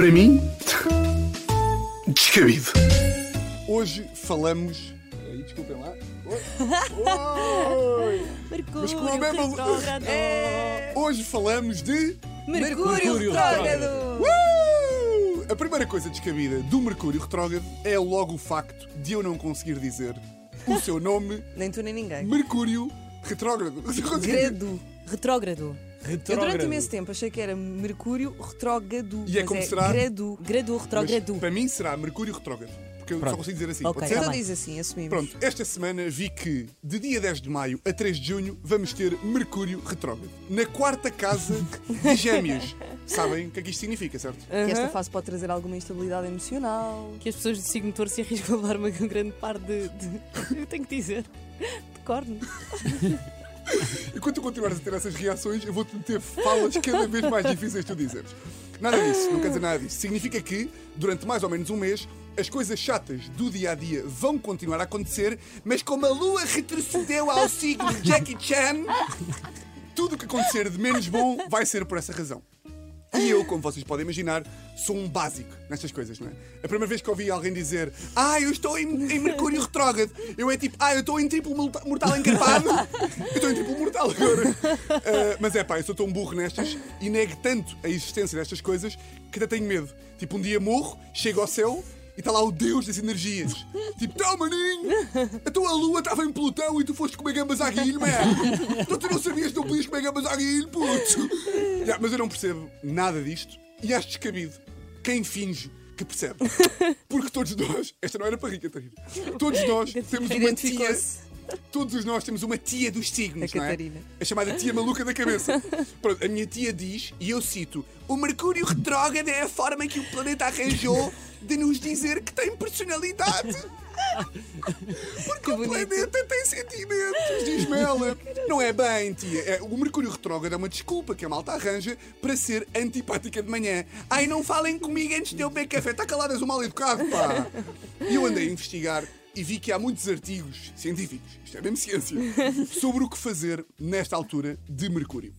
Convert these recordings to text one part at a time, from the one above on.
Para mim, descabido. Hoje falamos. Aí, desculpem lá. Oi. Oi. Mercúrio, Mas com a mesma- retrógrado. É. Hoje falamos de. Mercúrio, Mercúrio retrógrado. Uh! A primeira coisa descabida do Mercúrio retrógrado é logo o facto de eu não conseguir dizer o seu nome, Nem tu nem ninguém. Mercúrio retrógrado. Grado. Retrógrado. Eu durante imenso tempo achei que era Mercúrio retrógrado. E é mas como será? Grado. Grado Mas retrógrado. para mim será Mercúrio retrógrado. Porque eu só Pronto. consigo dizer assim. Ok, Pode ser? então bem. diz assim, assumimos. Pronto, esta semana vi que de dia 10 de maio a 3 de junho vamos ter Mercúrio retrógrado. Na quarta casa de Gêmeos. Sabem o que é que isto significa, certo? Que esta fase pode trazer alguma instabilidade emocional. que as pessoas de signo touro se arriscam a levar uma grande parte de, de- Eu tenho que dizer. De corno. Enquanto continuares a ter essas reações, eu vou-te meter falas cada vez mais difíceis tu dizeres. Nada disso, não quer dizer nada disso. Significa que, durante mais ou menos um mês, as coisas chatas do dia a dia vão continuar a acontecer, mas como a lua retrocedeu ao signo Jackie Chan, tudo o que acontecer de menos bom vai ser por essa razão. E eu, como vocês podem imaginar, sou um básico nestas coisas, não é? A primeira vez que ouvi alguém dizer Ah, eu estou em, em Mercúrio retrógrado, eu é tipo Ah, eu estou em triplo morta- mortal encarpado, eu estou em triplo mortal agora. Ah, mas é pá, eu sou tão burro nestas e nego tanto a existência destas coisas que até tenho medo. Tipo, um dia morro, chego ao céu e está lá o Deus das energias. Tipo, tá, maninho, a tua lua estava em Plutão e tu foste comer gambas à guilho, man. Então tu não sabias que não podias comer gambas à guilho, puto. Mas eu não percebo nada disto e acho descabido quem finge que percebe. Porque todos nós, esta não era para rir, Catarina, todos nós temos uma tia. Todos nós temos uma tia dos signos, A não é? Catarina. A chamada tia maluca da cabeça. Pronto, a minha tia diz, e eu cito: O Mercúrio retrógrado é a forma que o planeta arranjou de nos dizer que tem personalidade. Porque o planeta tem sentimentos, diz-me ela. Não é bem, tia. É, o Mercúrio retrógrado é uma desculpa que a malta arranja para ser antipática de manhã. Ai, não falem comigo antes de eu beber café. Está caladas o mal educado, pá. E eu andei a investigar e vi que há muitos artigos científicos, isto é mesmo ciência, sobre o que fazer nesta altura de Mercúrio.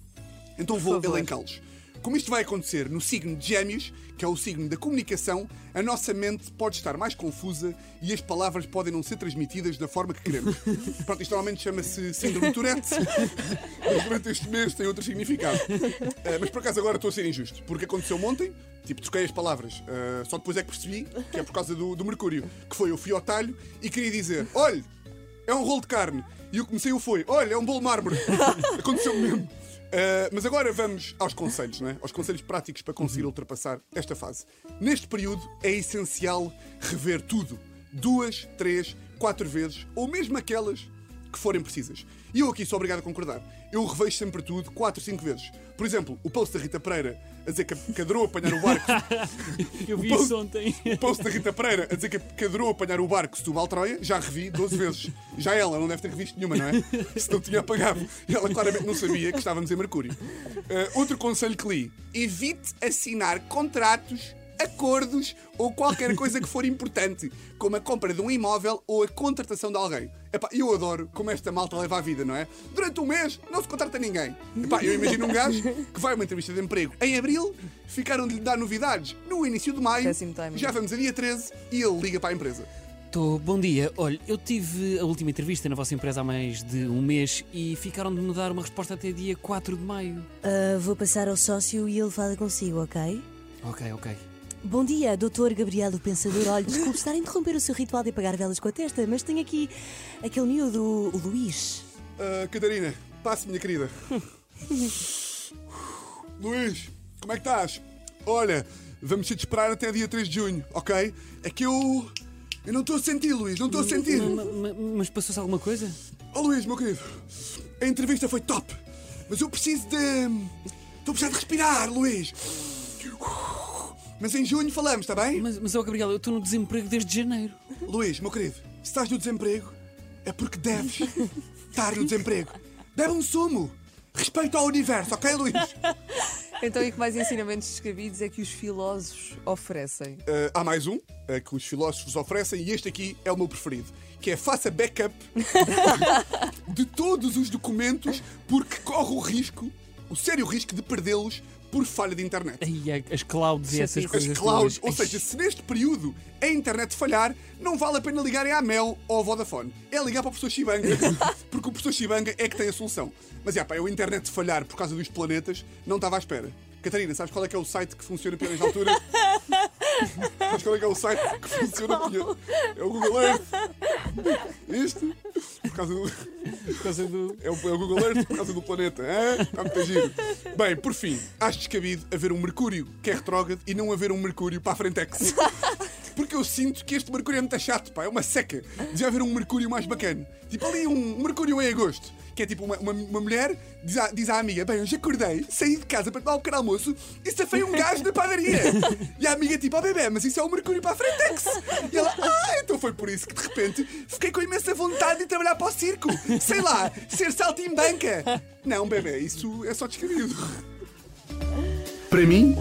Então vou elencá-los. Como isto vai acontecer no signo de Gêmeos, que é o signo da comunicação, a nossa mente pode estar mais confusa e as palavras podem não ser transmitidas da forma que queremos. Pronto, isto normalmente chama-se síndrome de Tourette, mas durante este mês tem outro significado. Ah, mas por acaso agora estou a ser injusto, porque aconteceu ontem, tipo, troquei as palavras, ah, só depois é que percebi que é por causa do, do Mercúrio, que foi eu fui ao talho e queria dizer: olha, é um rolo de carne. E eu comecei o foi, olha, é um bolo de mármore. Aconteceu mesmo. Uh, mas agora vamos aos conselhos, não é? Aos conselhos práticos para conseguir ultrapassar esta fase. Neste período é essencial rever tudo. Duas, três, quatro vezes, ou mesmo aquelas que forem precisas. E eu aqui sou obrigado a concordar. Eu revejo sempre tudo quatro, cinco vezes. Por exemplo, o post da Rita Pereira a dizer que adorou apanhar o barco Eu vi post- isso ontem. o post da Rita Pereira a dizer que, adorou apanhar o barco Setúbal-Troia, já revi 12 vezes. Já ela não deve ter revisto nenhuma, não é? Se não tinha apagado. E ela claramente não sabia que estávamos em Mercúrio. Ah, outro conselho que li: evite assinar contratos. Acordos ou qualquer coisa que for importante, como a compra de um imóvel ou a contratação de alguém. Epá, eu adoro como esta malta leva a vida, não é? Durante um mês não se contrata ninguém. Epá, eu imagino um gajo que vai a uma entrevista de emprego em abril, ficaram de lhe dar novidades no início de maio, já vamos a dia 13 e ele liga para a empresa. Tô, bom dia. Olha, eu tive a última entrevista na vossa empresa há mais de um mês e ficaram de me dar uma resposta até dia 4 de maio. Ah, vou passar ao sócio e ele fala consigo, ok? Ok, ok. Bom dia, doutor Gabriel o Pensador. Olha, desculpe estar a interromper o seu ritual de apagar velas com a testa, mas tenho aqui aquele miúdo, o Luís. Ah, Catarina, passe, minha querida. Luís, como é que estás? Olha, vamos ter de esperar até dia 3 de junho, ok? É que eu. Eu não estou a sentir, Luís, não estou a sentir. Ma- ma- Mas passou-se alguma coisa? Oh Luís, meu querido, a entrevista foi top, mas eu preciso de. Estou a precisar de respirar, Luís. Mas em junho falamos, está bem? Mas, mas oh, Gabriel, eu estou no desemprego desde janeiro. Luís, meu querido, se estás no desemprego, é porque deves estar no desemprego. Bebe um sumo. Respeito ao universo, ok, Luís? Então, e que mais ensinamentos descabidos é que os filósofos oferecem? Uh, há mais um uh, que os filósofos oferecem e este aqui é o meu preferido, que é faça backup de todos os documentos porque corre o risco, o sério risco de perdê-los por falha de internet. Ai, as clouds e essas Chatice. coisas. As clouds, todas. ou seja, se neste período a internet falhar, não vale a pena ligarem à Mel ou ao Vodafone. É ligar para o professor Chibanga, porque o professor Chibanga é que tem a solução. Mas já, pá, a internet falhar por causa dos planetas, não estava à espera. Catarina, sabes qual é que é o site que funciona pior nesta altura? sabes qual é que é o site que funciona pior? É o Google Earth. Isto? Causa do. Por causa do. É o, é o Google Earth por causa do planeta. hã? Está muito giro. Bem, por fim, acho descabido haver um Mercúrio que é retrógrado e não haver um Mercúrio para a Frentex. Porque eu sinto que este Mercúrio é muito chato, pá, é uma seca. Devia haver um Mercúrio mais bacana. Tipo ali um Mercúrio em agosto. Que é tipo uma, uma, uma mulher diz à, diz à amiga: Bem, hoje acordei, saí de casa para tomar um pequeno almoço e safei um gás na padaria. E a amiga tipo: Oh bebê, mas isso é um Mercúrio para a Frentex. E ela: Ah, então foi por isso que de repente fiquei com imensa vontade de trabalhar para o circo. Sei lá, ser saltimbanca. Não, bebê, isso é só descabido. Para mim.